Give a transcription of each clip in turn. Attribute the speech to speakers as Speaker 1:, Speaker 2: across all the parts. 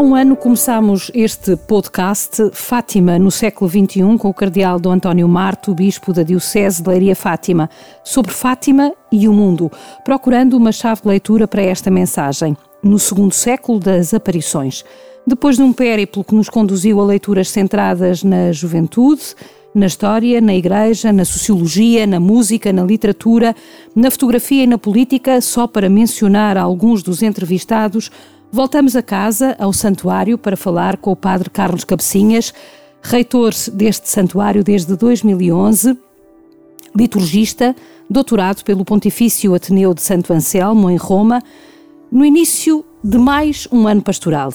Speaker 1: Há um ano começámos este podcast Fátima no século XXI com o cardeal Dom António Marto, bispo da Diocese de Leiria Fátima, sobre Fátima e o mundo, procurando uma chave de leitura para esta mensagem, no segundo século das aparições. Depois de um périplo que nos conduziu a leituras centradas na juventude, na história, na igreja, na sociologia, na música, na literatura, na fotografia e na política, só para mencionar alguns dos entrevistados, Voltamos a casa, ao santuário, para falar com o Padre Carlos Cabecinhas, reitor deste santuário desde 2011, liturgista, doutorado pelo Pontifício Ateneu de Santo Anselmo, em Roma, no início de mais um ano pastoral,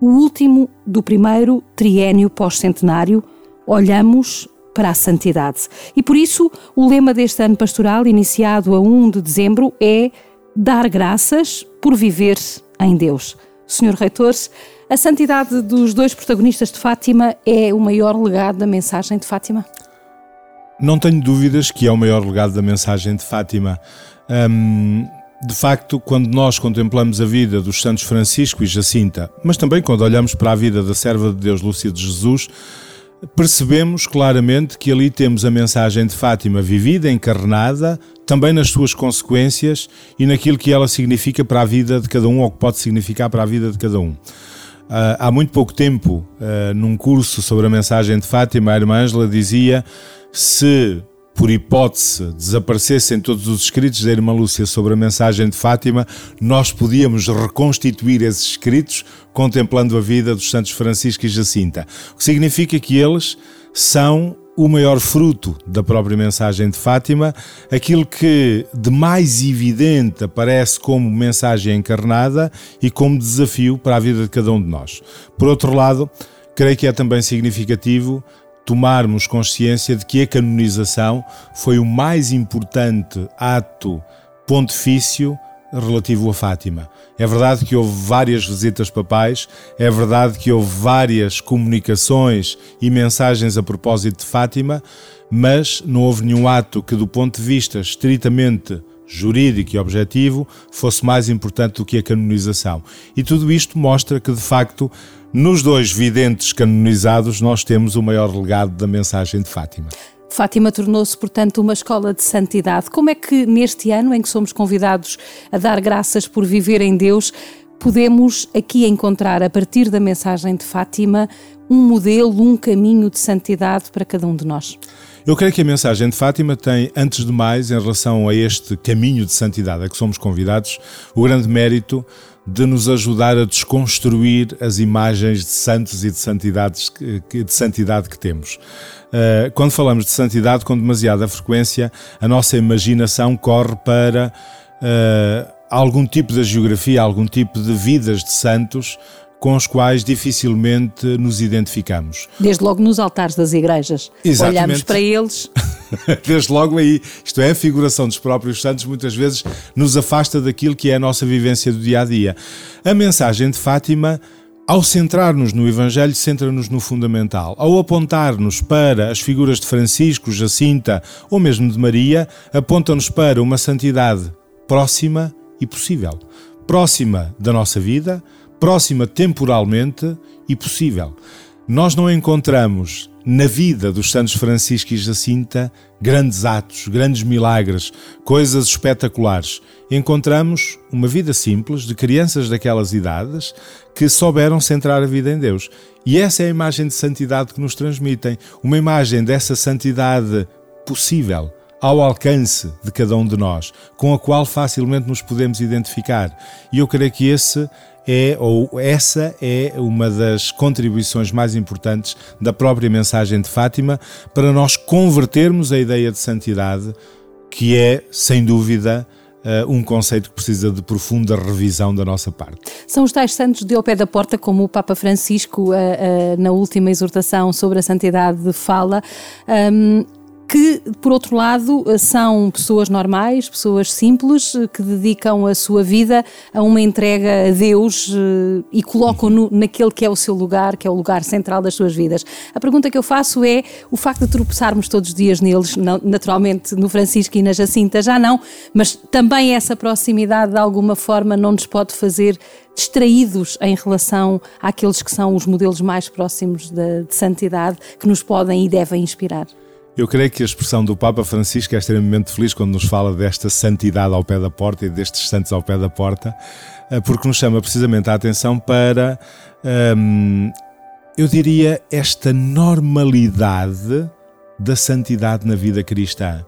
Speaker 1: o último do primeiro triênio pós-centenário, olhamos para a santidade. E por isso, o lema deste ano pastoral, iniciado a 1 de dezembro, é dar graças por viver em Deus. Senhor Reitor, a santidade dos dois protagonistas de Fátima é o maior legado da mensagem de Fátima?
Speaker 2: Não tenho dúvidas que é o maior legado da mensagem de Fátima. Hum, de facto, quando nós contemplamos a vida dos santos Francisco e Jacinta, mas também quando olhamos para a vida da serva de Deus Lúcia de Jesus, percebemos claramente que ali temos a mensagem de Fátima vivida, encarnada, também nas suas consequências e naquilo que ela significa para a vida de cada um ou que pode significar para a vida de cada um. Uh, há muito pouco tempo, uh, num curso sobre a mensagem de Fátima, a irmã Ângela dizia se por hipótese, desaparecessem todos os escritos da Irmã Lúcia sobre a mensagem de Fátima, nós podíamos reconstituir esses escritos contemplando a vida dos santos Francisco e Jacinta. O que significa que eles são o maior fruto da própria mensagem de Fátima, aquilo que de mais evidente aparece como mensagem encarnada e como desafio para a vida de cada um de nós. Por outro lado, creio que é também significativo tomarmos consciência de que a canonização foi o mais importante ato pontifício relativo a Fátima. É verdade que houve várias visitas papais, é verdade que houve várias comunicações e mensagens a propósito de Fátima, mas não houve nenhum ato que, do ponto de vista estritamente jurídico e objetivo, fosse mais importante do que a canonização. E tudo isto mostra que, de facto, nos dois videntes canonizados, nós temos o maior legado da mensagem de Fátima.
Speaker 1: Fátima tornou-se, portanto, uma escola de santidade. Como é que, neste ano em que somos convidados a dar graças por viver em Deus, podemos aqui encontrar, a partir da mensagem de Fátima, um modelo, um caminho de santidade para cada um de nós?
Speaker 2: Eu creio que a mensagem de Fátima tem, antes de mais, em relação a este caminho de santidade a que somos convidados, o grande mérito de nos ajudar a desconstruir as imagens de santos e de, santidades, de santidade que temos. Eh, quando falamos de santidade, com demasiada frequência, a nossa imaginação corre para uh, algum tipo de geografia, algum tipo de vidas de santos com os quais dificilmente nos identificamos.
Speaker 1: Desde logo nos altares das igrejas. Exatamente. Olhamos para eles.
Speaker 2: Desde logo aí, isto é, a figuração dos próprios santos muitas vezes nos afasta daquilo que é a nossa vivência do dia a dia. A mensagem de Fátima ao centrar-nos no Evangelho, centra-nos no fundamental. Ao apontar-nos para as figuras de Francisco, Jacinta ou mesmo de Maria, aponta-nos para uma santidade próxima e possível. Próxima da nossa vida, próxima temporalmente e possível. Nós não encontramos na vida dos santos Francisco e Jacinta grandes atos, grandes milagres, coisas espetaculares. Encontramos uma vida simples de crianças daquelas idades que souberam centrar a vida em Deus. E essa é a imagem de santidade que nos transmitem, uma imagem dessa santidade possível ao alcance de cada um de nós, com a qual facilmente nos podemos identificar. E eu creio que esse é, ou essa é uma das contribuições mais importantes da própria mensagem de Fátima para nós convertermos a ideia de santidade, que é, sem dúvida, Uh, um conceito que precisa de profunda revisão da nossa parte.
Speaker 1: São os tais santos de ao pé da porta, como o Papa Francisco, uh, uh, na última exortação sobre a santidade, fala. Que, por outro lado, são pessoas normais, pessoas simples, que dedicam a sua vida a uma entrega a Deus e colocam-no naquele que é o seu lugar, que é o lugar central das suas vidas. A pergunta que eu faço é: o facto de tropeçarmos todos os dias neles, naturalmente no Francisco e na Jacinta já não, mas também essa proximidade de alguma forma não nos pode fazer distraídos em relação àqueles que são os modelos mais próximos de, de santidade que nos podem e devem inspirar.
Speaker 2: Eu creio que a expressão do Papa Francisco é extremamente feliz quando nos fala desta santidade ao pé da porta e destes santos ao pé da porta, eh, porque nos chama precisamente a atenção para, hum, eu diria, esta normalidade da santidade na vida cristã.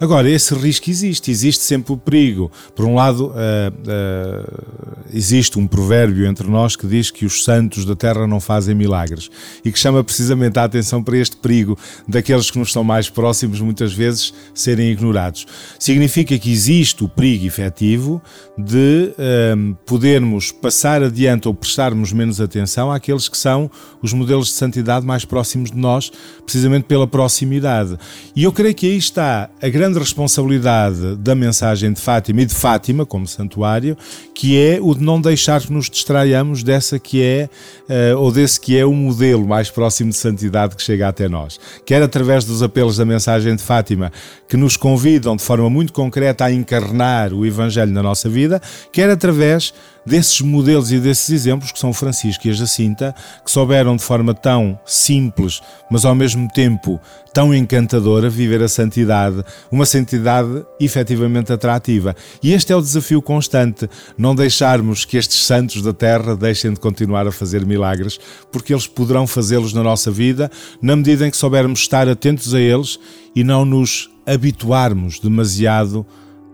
Speaker 2: Agora, esse risco existe, existe sempre o perigo. Por um lado, uh, uh, existe um provérbio entre nós que diz que os santos da terra não fazem milagres e que chama precisamente a atenção para este perigo daqueles que nos estão mais próximos, muitas vezes, serem ignorados. Significa que existe o perigo efetivo de uh, podermos passar adiante ou prestarmos menos atenção àqueles que são os modelos de santidade mais próximos de nós, precisamente pela proximidade. E eu creio que aí está a grande grande responsabilidade da mensagem de Fátima e de Fátima como santuário, que é o de não deixar que nos distraiamos dessa que é, uh, ou desse que é o modelo mais próximo de santidade que chega até nós. Quer através dos apelos da mensagem de Fátima, que nos convidam de forma muito concreta a encarnar o Evangelho na nossa vida, quer através desses modelos e desses exemplos que são o Francisco e a Jacinta, que souberam de forma tão simples, mas ao mesmo tempo tão encantadora viver a santidade, uma santidade efetivamente atrativa. E este é o desafio constante, não deixarmos que estes santos da terra deixem de continuar a fazer milagres, porque eles poderão fazê-los na nossa vida, na medida em que soubermos estar atentos a eles e não nos habituarmos demasiado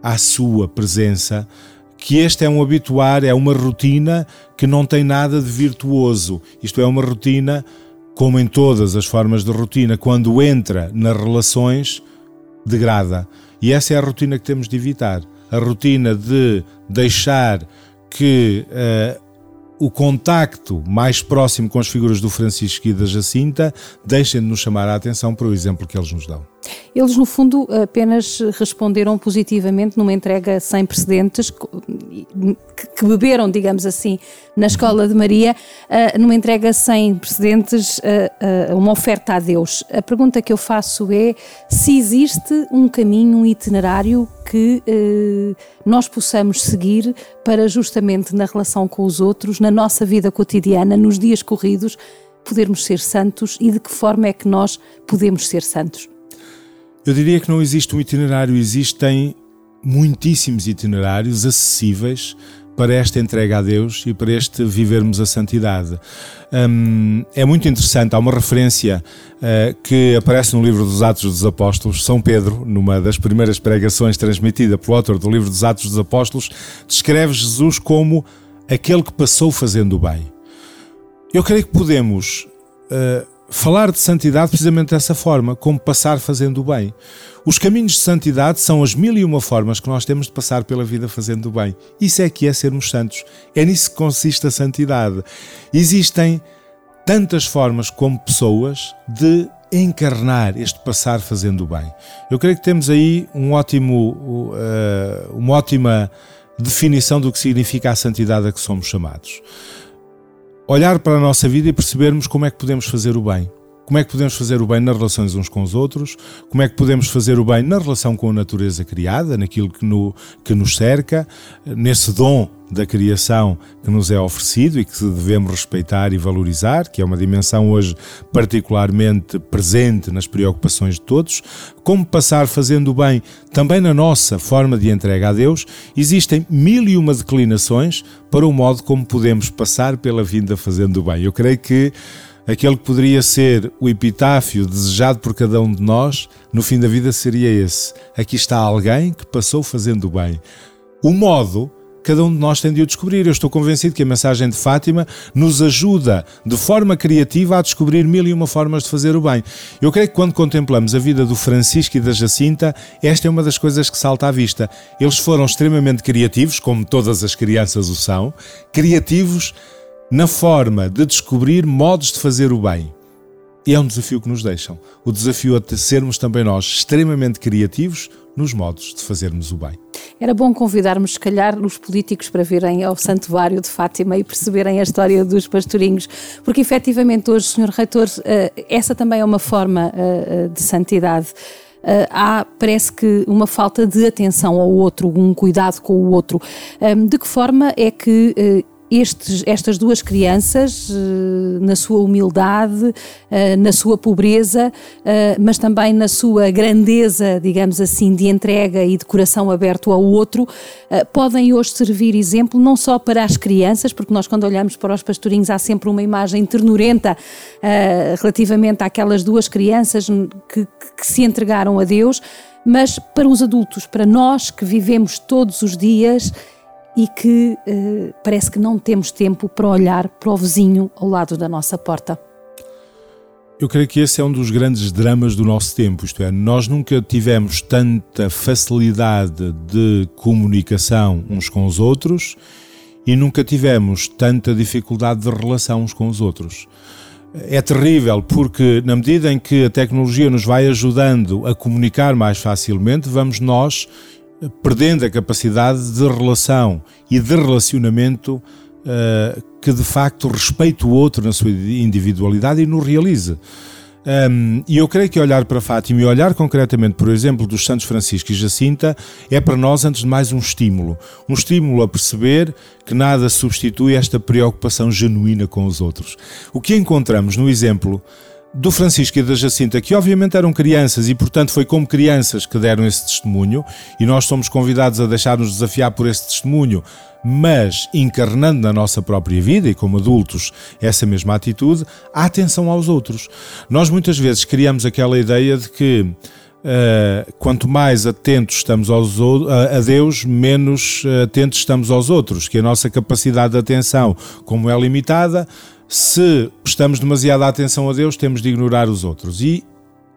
Speaker 2: à sua presença que este é um habituar, é uma rotina que não tem nada de virtuoso. Isto é uma rotina, como em todas as formas de rotina, quando entra nas relações, degrada. E essa é a rotina que temos de evitar. A rotina de deixar que uh, o contacto mais próximo com as figuras do Francisco e da Jacinta deixem de nos chamar a atenção para o exemplo que eles nos dão.
Speaker 1: Eles, no fundo, apenas responderam positivamente numa entrega sem precedentes, que beberam, digamos assim, na Escola de Maria, ah, numa entrega sem precedentes, ah, ah, uma oferta a Deus. A pergunta que eu faço é se existe um caminho, um itinerário que nós possamos seguir para justamente na relação com os outros, na nossa vida cotidiana, nos dias corridos, podermos ser santos e de que forma é que nós podemos ser santos.
Speaker 2: Eu diria que não existe um itinerário, existem muitíssimos itinerários acessíveis para esta entrega a Deus e para este vivermos a santidade. Hum, é muito interessante, há uma referência uh, que aparece no livro dos Atos dos Apóstolos. São Pedro, numa das primeiras pregações transmitida pelo autor do livro dos Atos dos Apóstolos, descreve Jesus como aquele que passou fazendo o bem. Eu creio que podemos uh, falar de santidade precisamente dessa forma, como passar fazendo o bem. Os caminhos de santidade são as mil e uma formas que nós temos de passar pela vida fazendo o bem. Isso é que é sermos santos. É nisso que consiste a santidade. Existem tantas formas como pessoas de encarnar este passar fazendo o bem. Eu creio que temos aí um ótimo, uh, uma ótima definição do que significa a santidade a que somos chamados olhar para a nossa vida e percebermos como é que podemos fazer o bem. Como é que podemos fazer o bem nas relações uns com os outros? Como é que podemos fazer o bem na relação com a natureza criada, naquilo que, no, que nos cerca, nesse dom da criação que nos é oferecido e que devemos respeitar e valorizar, que é uma dimensão hoje particularmente presente nas preocupações de todos, como passar fazendo o bem também na nossa forma de entrega a Deus, existem mil e uma declinações para o modo como podemos passar pela vinda fazendo o bem. Eu creio que aquele que poderia ser o epitáfio desejado por cada um de nós, no fim da vida seria esse. Aqui está alguém que passou fazendo o bem. O modo cada um de nós tem de o descobrir. Eu estou convencido que a mensagem de Fátima nos ajuda de forma criativa a descobrir mil e uma formas de fazer o bem. Eu creio que quando contemplamos a vida do Francisco e da Jacinta, esta é uma das coisas que salta à vista. Eles foram extremamente criativos, como todas as crianças o são, criativos na forma de descobrir modos de fazer o bem. E é um desafio que nos deixam. O desafio é sermos também nós extremamente criativos nos modos de fazermos o bem.
Speaker 1: Era bom convidarmos, se calhar, os políticos para virem ao Santuário de Fátima e perceberem a história dos pastorinhos, porque efetivamente hoje, Sr. Reitor, eh, essa também é uma forma eh, eh, de santidade. há, parece que, uma falta de atenção ao outro, um cuidado com o outro. de que forma é que estes, estas duas crianças, eh, na sua humildade, eh, na sua pobreza, eh, mas também na sua grandeza, digamos assim, de entrega e de coração aberto ao outro, podem hoje servir exemplo não só para as crianças, porque nós, quando olhamos para os pastorinhos, há sempre uma imagem ternurenta relativamente àquelas duas crianças que, que se entregaram a Deus, mas para os adultos, para nós que vivemos todos os dias e que eh, parece que não temos tempo para olhar para o vizinho ao lado da nossa porta.
Speaker 2: Eu creio que esse é um dos grandes dramas do nosso tempo, isto é, nós nunca tivemos tanta facilidade de comunicação uns com os outros e nunca tivemos tanta dificuldade de relação uns com os outros. É terrível porque, na medida em que a tecnologia nos vai ajudando a comunicar mais facilmente, vamos nós perdendo a capacidade de relação e de relacionamento uh, que de facto respeite o outro na sua individualidade e no realize. Um, e eu creio que olhar para Fátima e olhar concretamente, por exemplo, dos Santos Francisco e Jacinta, é para nós, antes de mais, um estímulo. Um estímulo a perceber que nada substitui esta preocupação genuína com os outros. O que encontramos no exemplo do Francisco e da Jacinta, que obviamente eram crianças e, portanto, foi como crianças que deram esse testemunho, e nós somos convidados a deixar-nos desafiar por esse testemunho, mas encarnando na nossa própria vida e como adultos essa mesma atitude, a atenção aos outros. Nós muitas vezes criamos aquela ideia de que. Uh, quanto mais atentos estamos aos, a, a Deus, menos atentos estamos aos outros, que a nossa capacidade de atenção, como é limitada, se prestamos demasiada atenção a Deus, temos de ignorar os outros. E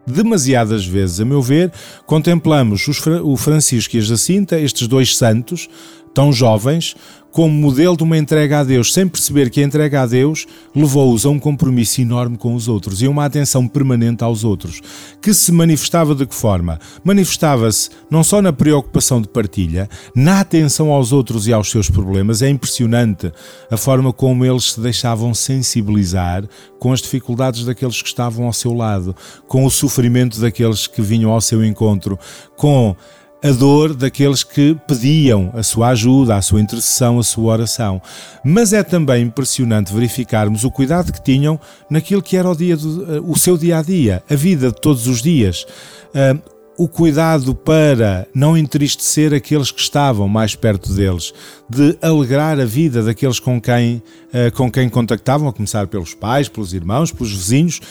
Speaker 2: demasiadas vezes, a meu ver, contemplamos o Francisco e a Jacinta, estes dois santos, tão jovens, como modelo de uma entrega a Deus, sem perceber que a entrega a Deus levou-os a um compromisso enorme com os outros e a uma atenção permanente aos outros, que se manifestava de que forma? Manifestava-se não só na preocupação de partilha, na atenção aos outros e aos seus problemas. É impressionante a forma como eles se deixavam sensibilizar com as dificuldades daqueles que estavam ao seu lado, com o sofrimento daqueles que vinham ao seu encontro, com a dor daqueles que pediam a sua ajuda, a sua intercessão, a sua oração. Mas é também impressionante verificarmos o cuidado que tinham naquilo que era o, dia do, eh, o seu dia a dia, a vida de todos os dias. Uh, o cuidado para não entristecer aqueles que estavam mais perto deles, de alegrar a vida daqueles com quem, uh, com quem contactavam, a começar pelos pais, pelos irmãos, pelos vizinhos,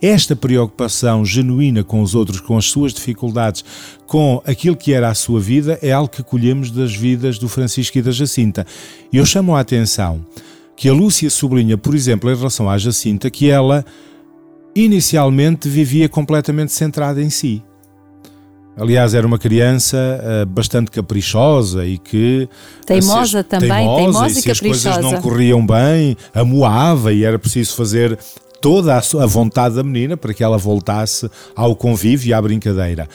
Speaker 2: esta preocupação genuína com os outros, com as suas dificuldades, com aquilo que era a sua vida, é algo que colhemos das vidas do Francisco e da Jacinta. E eu chamo a atenção que a Lúcia sublinha, por exemplo, em relação à Jacinta, que ela inicialmente vivia completamente centrada em si. Aliás, era uma criança uh, bastante caprichosa e que.
Speaker 1: Teimosa também, teimosa, teimosa e,
Speaker 2: se
Speaker 1: caprichosa.
Speaker 2: as coisas não corriam bem, amoava e era preciso fazer toda a vontade da menina para que ela voltasse ao convívio e à brincadeira.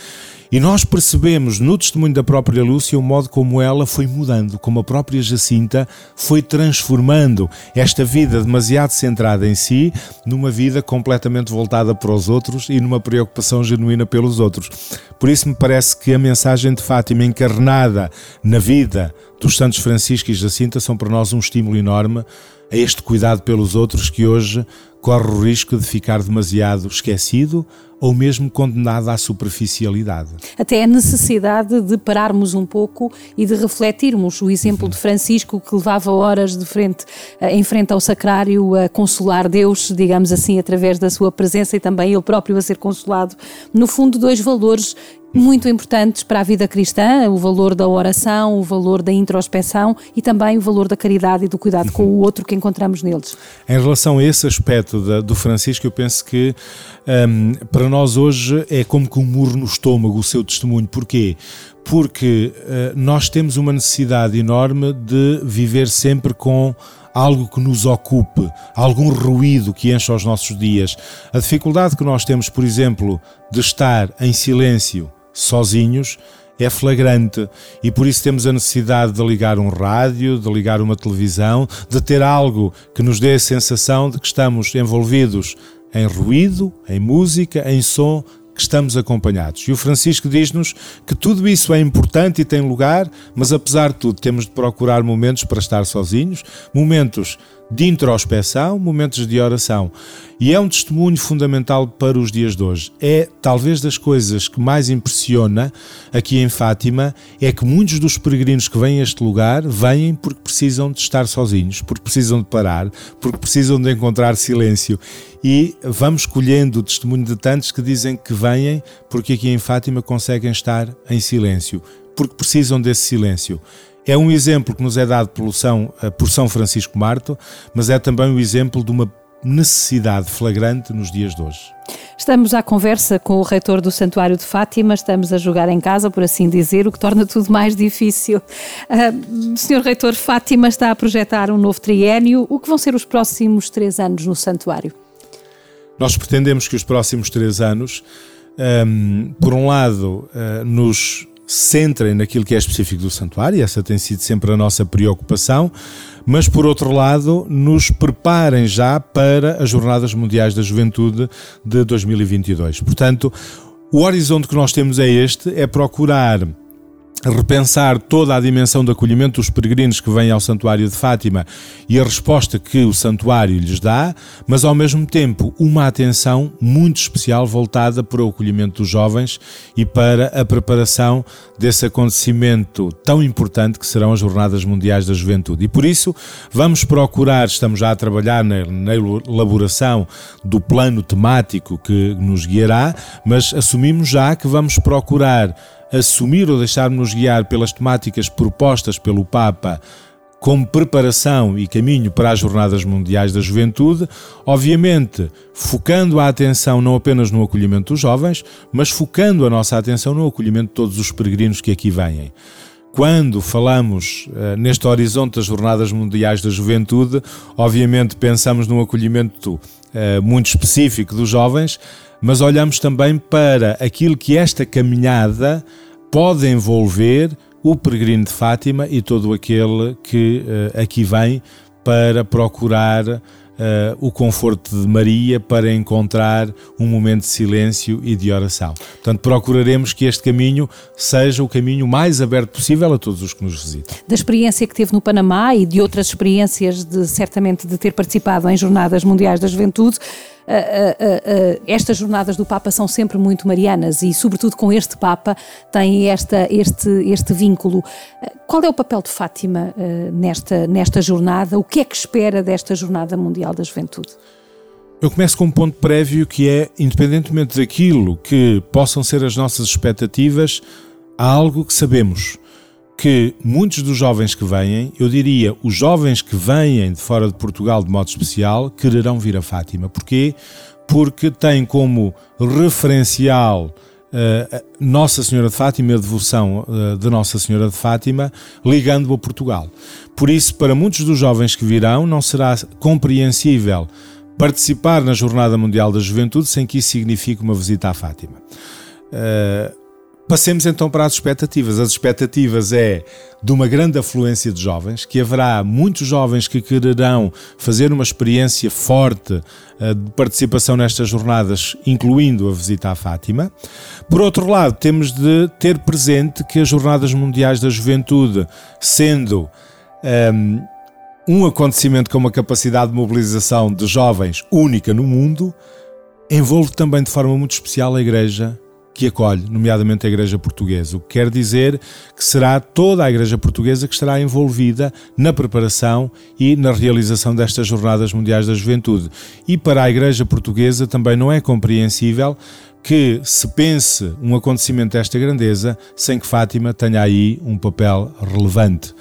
Speaker 2: E nós percebemos no testemunho da própria Lúcia o modo como ela foi mudando, como a própria Jacinta foi transformando esta vida demasiado centrada em si numa vida completamente voltada para os outros e numa preocupação genuína pelos outros. Por isso me parece que a mensagem de Fátima encarnada na vida dos Santos Francisco e Jacinta são para nós um estímulo enorme a este cuidado pelos outros que hoje corre o risco de ficar demasiado esquecido ou mesmo condenado à superficialidade.
Speaker 1: Até a necessidade de pararmos um pouco e de refletirmos o exemplo de Francisco que levava horas de frente eh, em frente ao sacrário a consolar Deus, digamos assim, através da sua presença e também ele próprio a ser consolado. No fundo, dois valores muito importantes para a vida cristã, o valor da oração, o valor da introspeção e também o valor da caridade e do cuidado com o outro que encontramos neles.
Speaker 2: Em relação a esse aspecto da, do Francisco, eu penso que um, para nós hoje é como que um murro no estômago o seu testemunho. Porquê? Porque uh, nós temos uma necessidade enorme de viver sempre com algo que nos ocupe, algum ruído que encha os nossos dias. A dificuldade que nós temos, por exemplo, de estar em silêncio, sozinhos, é flagrante e por isso temos a necessidade de ligar um rádio, de ligar uma televisão, de ter algo que nos dê a sensação de que estamos envolvidos em ruído, em música, em som, que estamos acompanhados. E o Francisco diz-nos que tudo isso é importante e tem lugar, mas apesar de tudo, temos de procurar momentos para estar sozinhos, momentos de introspeção, momentos de oração. E é um testemunho fundamental para os dias de hoje. É talvez das coisas que mais impressiona aqui em Fátima é que muitos dos peregrinos que vêm a este lugar vêm porque precisam de estar sozinhos, porque precisam de parar, porque precisam de encontrar silêncio. E vamos colhendo o testemunho de tantos que dizem que vêm porque aqui em Fátima conseguem estar em silêncio, porque precisam desse silêncio. É um exemplo que nos é dado por São, eh, por São Francisco Marto, mas é também o um exemplo de uma necessidade flagrante nos dias de hoje.
Speaker 1: Estamos à conversa com o reitor do Santuário de Fátima, estamos a jogar em casa, por assim dizer, o que torna tudo mais difícil. Uh, senhor reitor, Fátima está a projetar um novo triênio. O que vão ser os próximos três anos no Santuário?
Speaker 2: Nós pretendemos que os próximos três anos, um, por um lado, uh, nos centrem naquilo que é específico do santuário, essa tem sido sempre a nossa preocupação, mas por outro lado, nos preparem já para as Jornadas Mundiais da Juventude de 2022. Portanto, o horizonte que nós temos é este: é procurar repensar toda a dimensão de acolhimento dos peregrinos que vêm ao Santuário de Fátima e a resposta que o Santuário lhes dá, mas ao mesmo tempo uma atenção muito especial voltada para o acolhimento dos jovens e para a preparação desse acontecimento tão importante que serão as Jornadas Mundiais da Juventude. E por isso vamos procurar, estamos já a trabalhar na, na elaboração do plano temático que nos guiará, mas assumimos já que vamos procurar assumir ou deixar-nos guiar pelas temáticas propostas pelo Papa como preparação e caminho para as Jornadas Mundiais da Juventude, obviamente focando a atenção não apenas no acolhimento dos jovens, mas focando a nossa atenção no acolhimento de todos os peregrinos que aqui vêm. Quando falamos uh, neste horizonte das Jornadas Mundiais da Juventude, obviamente pensamos num acolhimento uh, muito específico dos jovens, mas olhamos também para aquilo que esta caminhada pode envolver o peregrino de Fátima e todo aquele que uh, aqui vem para procurar uh, o conforto de Maria para encontrar um momento de silêncio e de oração. Portanto, procuraremos que este caminho seja o caminho mais aberto possível a todos os que nos visitam.
Speaker 1: Da experiência que teve no Panamá e de outras experiências, de certamente de ter participado em Jornadas Mundiais da Juventude, Estas jornadas do Papa são sempre muito marianas e, sobretudo, com este Papa tem esta, este, este vínculo. qual é o papel de Fátima nesta, nesta jornada? O que é que espera desta Jornada Mundial da Juventude?
Speaker 2: Eu começo com um ponto prévio que é, independentemente daquilo que possam ser as nossas expectativas, há algo que sabemos que muitos dos jovens que vêm, eu diria, os jovens que vêm de fora de Portugal de modo especial, quererão vir a Fátima. Porquê? Porque têm como referencial uh, Nossa Senhora de Fátima, a devoção uh, de Nossa Senhora de Fátima, ligando-o a Portugal. Por isso, para muitos dos jovens que virão, não será compreensível participar na Jornada Mundial da Juventude sem que isso signifique uma visita à Fátima. Uh, Passemos então para as expectativas. As expectativas é de uma grande afluência de jovens, que haverá muitos jovens que quererão fazer uma experiência forte uh, de participação nestas jornadas, incluindo a visita à Fátima. Por outro lado, temos de ter presente que as Jornadas Mundiais da Juventude, sendo um, ehm, um acontecimento com uma capacidade de mobilização de jovens única no mundo, envolve também de forma muito especial a Igreja que acolhe, nomeadamente a Igreja Portuguesa, o que quer dizer que será toda a Igreja Portuguesa que estará envolvida na preparação e na realização destas Jornadas Mundiais da Juventude. E para a Igreja Portuguesa também não é compreensível que se pense um acontecimento desta grandeza sem que Fátima tenha aí um papel relevante.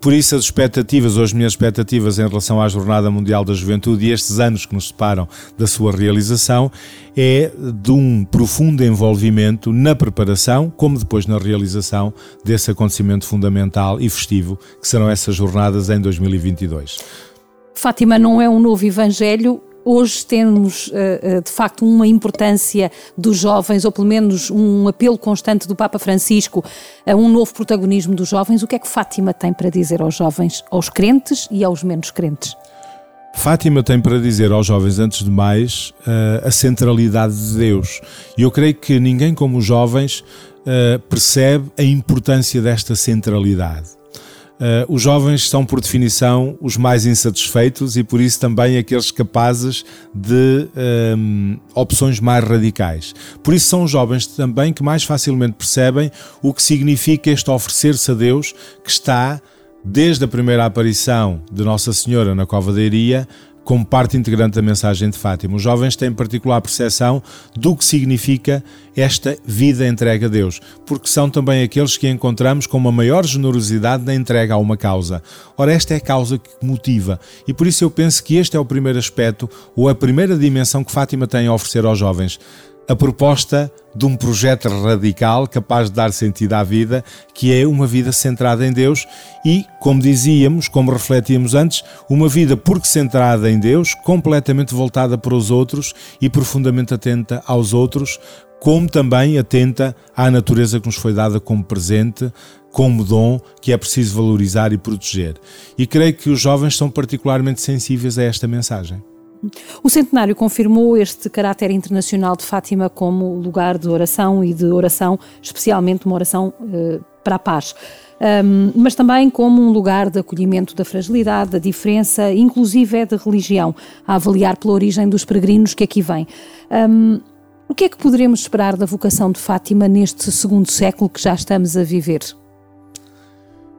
Speaker 2: Por isso, as expectativas, ou as minhas expectativas em relação à Jornada Mundial da Juventude e estes anos que nos separam da sua realização, é de um profundo envolvimento na preparação, como depois na realização desse acontecimento fundamental e festivo que serão essas jornadas em 2022.
Speaker 1: Fátima não é um novo evangelho, Hoje temos, eh, eh, de facto, uma importância dos jovens, ou pelo menos um apelo constante do Papa Francisco a um novo protagonismo dos jovens. O que é que Fátima tem para dizer aos jovens, aos crentes e aos menos crentes?
Speaker 2: Fátima tem para dizer aos jovens, antes de mais, eh, a centralidade de Deus. E eu creio que ninguém como os jovens percebe a importância desta centralidade. Uh, os jovens são, por definição, os mais insatisfeitos e, por isso, também aqueles capazes de um, ehm, opções mais radicais. Por isso, são os jovens também que mais facilmente percebem o que significa este oferecer-se a Deus que está, desde a primeira aparição de Nossa Senhora na Cova da Iria, como parte integrante da mensagem de Fátima. Os jovens têm particular percepção do que significa esta vida entregue a Deus, porque são também aqueles que encontramos com uma maior generosidade na entrega a uma causa. Ora, esta é a causa que motiva, e por isso eu penso que este é o primeiro aspecto ou a primeira dimensão que Fátima tem a oferecer aos jovens a proposta de um projeto radical capaz de dar sentido à vida, que é uma vida centrada em Deus e, como dizíamos, como refletíamos antes, uma vida porque centrada em Deus, completamente voltada para os outros e profundamente atenta aos outros, como também atenta à natureza que nos foi dada como presente, como dom que é preciso valorizar e proteger. E creio que os jovens são particularmente sensíveis a esta mensagem.
Speaker 1: O centenário confirmou este caráter internacional de Fátima como lugar de oração e de oração, especialmente uma oração uh, para a paz. Um, mas também como um lugar de acolhimento da fragilidade, da diferença, inclusive é de religião, a avaliar pela origem dos peregrinos que aqui vêm. Um, o que é que poderemos esperar da vocação de Fátima neste segundo século que já estamos a viver?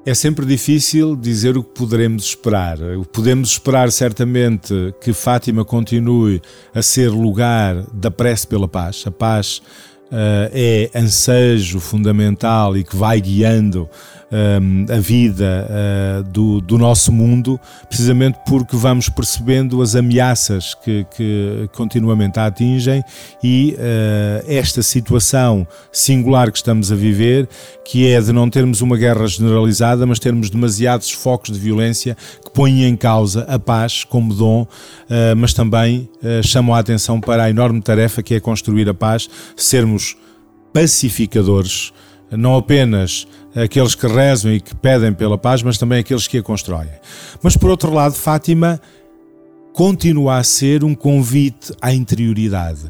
Speaker 2: É sempre difícil dizer o que poderemos esperar. Podemos esperar certamente que Fátima continue a ser lugar da prece pela paz. A paz uh, é ansejo fundamental e que vai guiando um, a vida uh, do, do, nosso mundo, precisamente porque vamos percebendo as ameaças que, que continuamente a atingem e uh, esta situação singular que estamos a viver, que é de não termos uma guerra generalizada, mas termos demasiados focos de violência que põem em causa a paz como dom, uh, mas também chamam a atenção para a enorme tarefa que é construir a paz, sermos pacificadores não apenas aqueles que rezam e que pedem pela paz, mas também aqueles que a constroem. Mas por outro lado, Fátima continua a ser um convite à interioridade.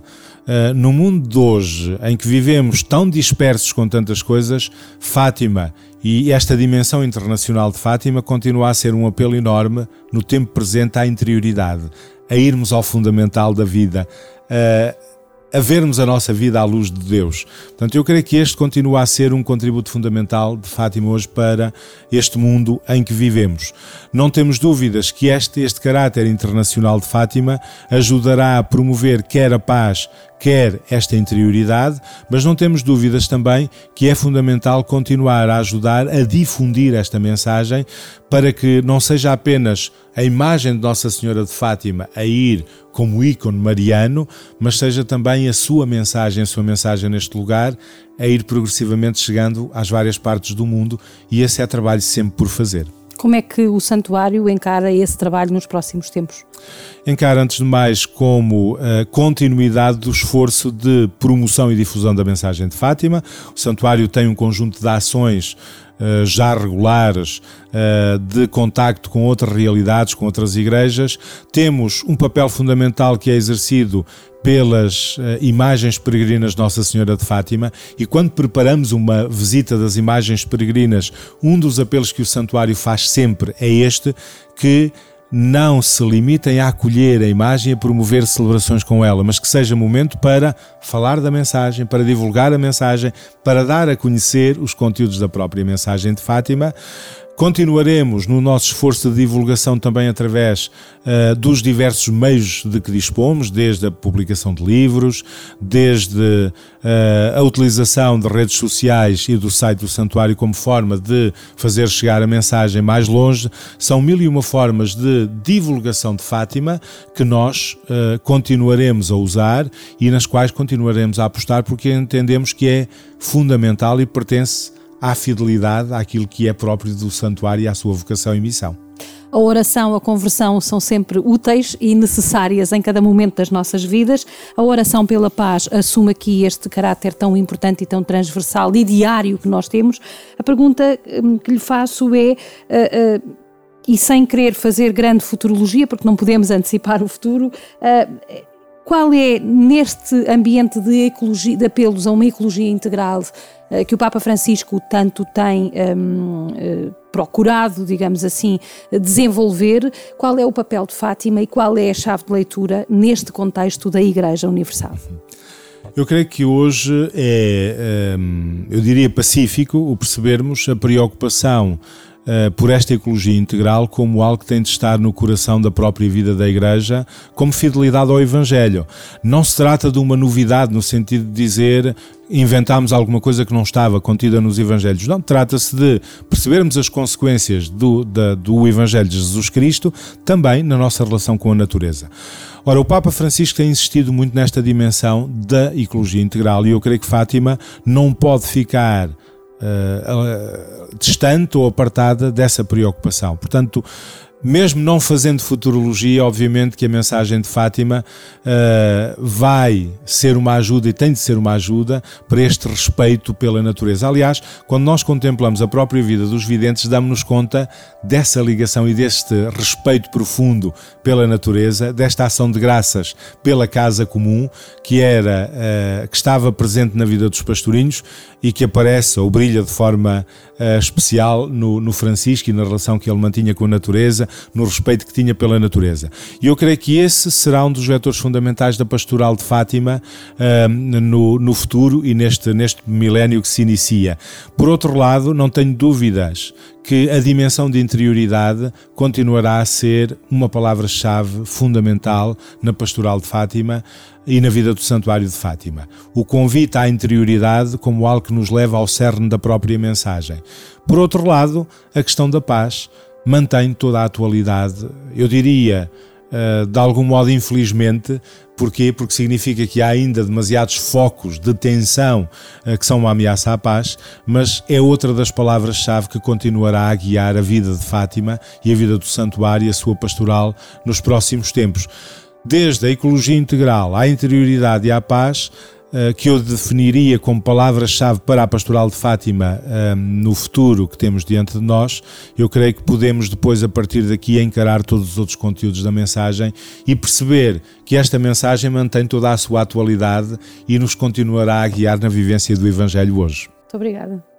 Speaker 2: Uh, no mundo de hoje, em que vivemos tão dispersos com tantas coisas, Fátima e esta dimensão internacional de Fátima continua a ser um apelo enorme no tempo presente à interioridade, a irmos ao fundamental da vida. Uh, a vermos a nossa vida à luz de Deus. Portanto, eu creio que este continua a ser um contributo fundamental de Fátima hoje para este mundo em que vivemos. Não temos dúvidas que este, este caráter internacional de Fátima ajudará a promover quer a paz, quer esta interioridade, mas não temos dúvidas também que é fundamental continuar a ajudar a difundir esta mensagem para que não seja apenas a imagem de Nossa Senhora de Fátima a ir como ícone mariano, mas seja também a sua mensagem, a sua mensagem neste lugar, a ir progressivamente chegando às várias partes do mundo e esse é trabalho sempre por fazer.
Speaker 1: Como é que o santuário encara esse trabalho nos próximos tempos?
Speaker 2: Encara, antes de mais, como a eh, continuidade do esforço de promoção e difusão da mensagem de Fátima. O santuário tem um conjunto de ações Uh, já regulares uh, de contacto com outras realidades, com outras igrejas. Temos um papel fundamental que é exercido pelas imagens peregrinas de Nossa Senhora de Fátima e quando preparamos uma visita das imagens peregrinas, um dos apelos que o santuário faz sempre é este, que não se limitem a acolher a imagem e a promover celebrações com ela, mas que seja momento para falar da mensagem, para divulgar a mensagem, para dar a conhecer os conteúdos da própria mensagem de Fátima Continuaremos no nosso esforço de divulgação também através uh, dos diversos meios de que dispomos, desde a publicação de livros, desde uh, a utilização de redes sociais e do site do Santuário como forma de fazer chegar a mensagem mais longe. São mil e uma formas de divulgação de Fátima que nós uh, continuaremos a usar e nas quais continuaremos a apostar porque entendemos que é fundamental e pertence à fidelidade àquilo que é próprio do santuário e à sua vocação e missão.
Speaker 1: A oração, a conversão são sempre úteis e necessárias em cada momento das nossas vidas. A oração pela paz assume aqui este caráter tão importante e tão transversal e diário que nós temos. A pergunta hum, que lhe faço é. Uh, uh, e sem querer fazer grande futurologia, porque não podemos antecipar o futuro, uh, qual é, neste ambiente de, ecologia, de apelos a uma ecologia integral, eh, que o Papa Francisco tanto tem um, eh, procurado, digamos assim, desenvolver, qual é o papel de Fátima e qual é a chave de leitura neste contexto da Igreja Universal?
Speaker 2: Eu creio que hoje é, eu diria, pacífico o percebermos a preocupação uh, por esta ecologia integral como algo que tem de estar no coração da própria vida da Igreja, como fidelidade ao Evangelho. Não se trata de uma novidade no sentido de dizer inventámos alguma coisa que não estava contida nos Evangelhos. Não, trata-se de percebermos as consequências do, da, do Evangelho de Jesus Cristo também na nossa relação com a natureza. Ora, o Papa Francisco tem insistido muito nesta dimensão da ecologia integral e eu creio que Fátima não pode ficar distante ou apartada dessa preocupação. Portanto, mesmo não fazendo futurologia, obviamente que a mensagem de Fátima uh, vai ser uma ajuda e tem de ser uma ajuda para este respeito pela natureza. Aliás, quando nós contemplamos a própria vida dos videntes, damos-nos conta dessa ligação e deste respeito profundo pela natureza, desta ação de graças pela casa comum que era uh, que estava presente na vida dos pastorinhos e que aparece ou brilha de forma uh, especial no, no Francisco e na relação que ele mantinha com a natureza, no respeito que tinha pela natureza. E eu creio que esse será um dos vetores fundamentais da pastoral de Fátima uh, no, no futuro e neste, neste milénio que se inicia. Por outro lado, não tenho dúvidas que a dimensão de interioridade continuará a ser uma palavra-chave fundamental na pastoral de Fátima e na vida do Santuário de Fátima. O convite à interioridade como algo que nos leva ao cerne da própria mensagem. Por outro lado, a questão da paz mantém toda a atualidade, eu diria, eh, de algum modo, infelizmente. Porquê? Porque significa que há ainda demasiados focos de tensão eh, que são uma ameaça à paz, mas é outra das palavras-chave que continuará a guiar a vida de Fátima e a vida do santuário e a sua pastoral nos próximos tempos. Desde a ecologia integral à interioridade e à paz, que eu definiria como palavra-chave para a pastoral de Fátima ehm, no futuro que temos diante de nós, eu creio que podemos depois, a partir daqui, encarar todos os outros conteúdos da mensagem e perceber que esta mensagem mantém toda a sua atualidade e nos continuará a guiar na vivência do Evangelho hoje.
Speaker 1: Muito obrigada.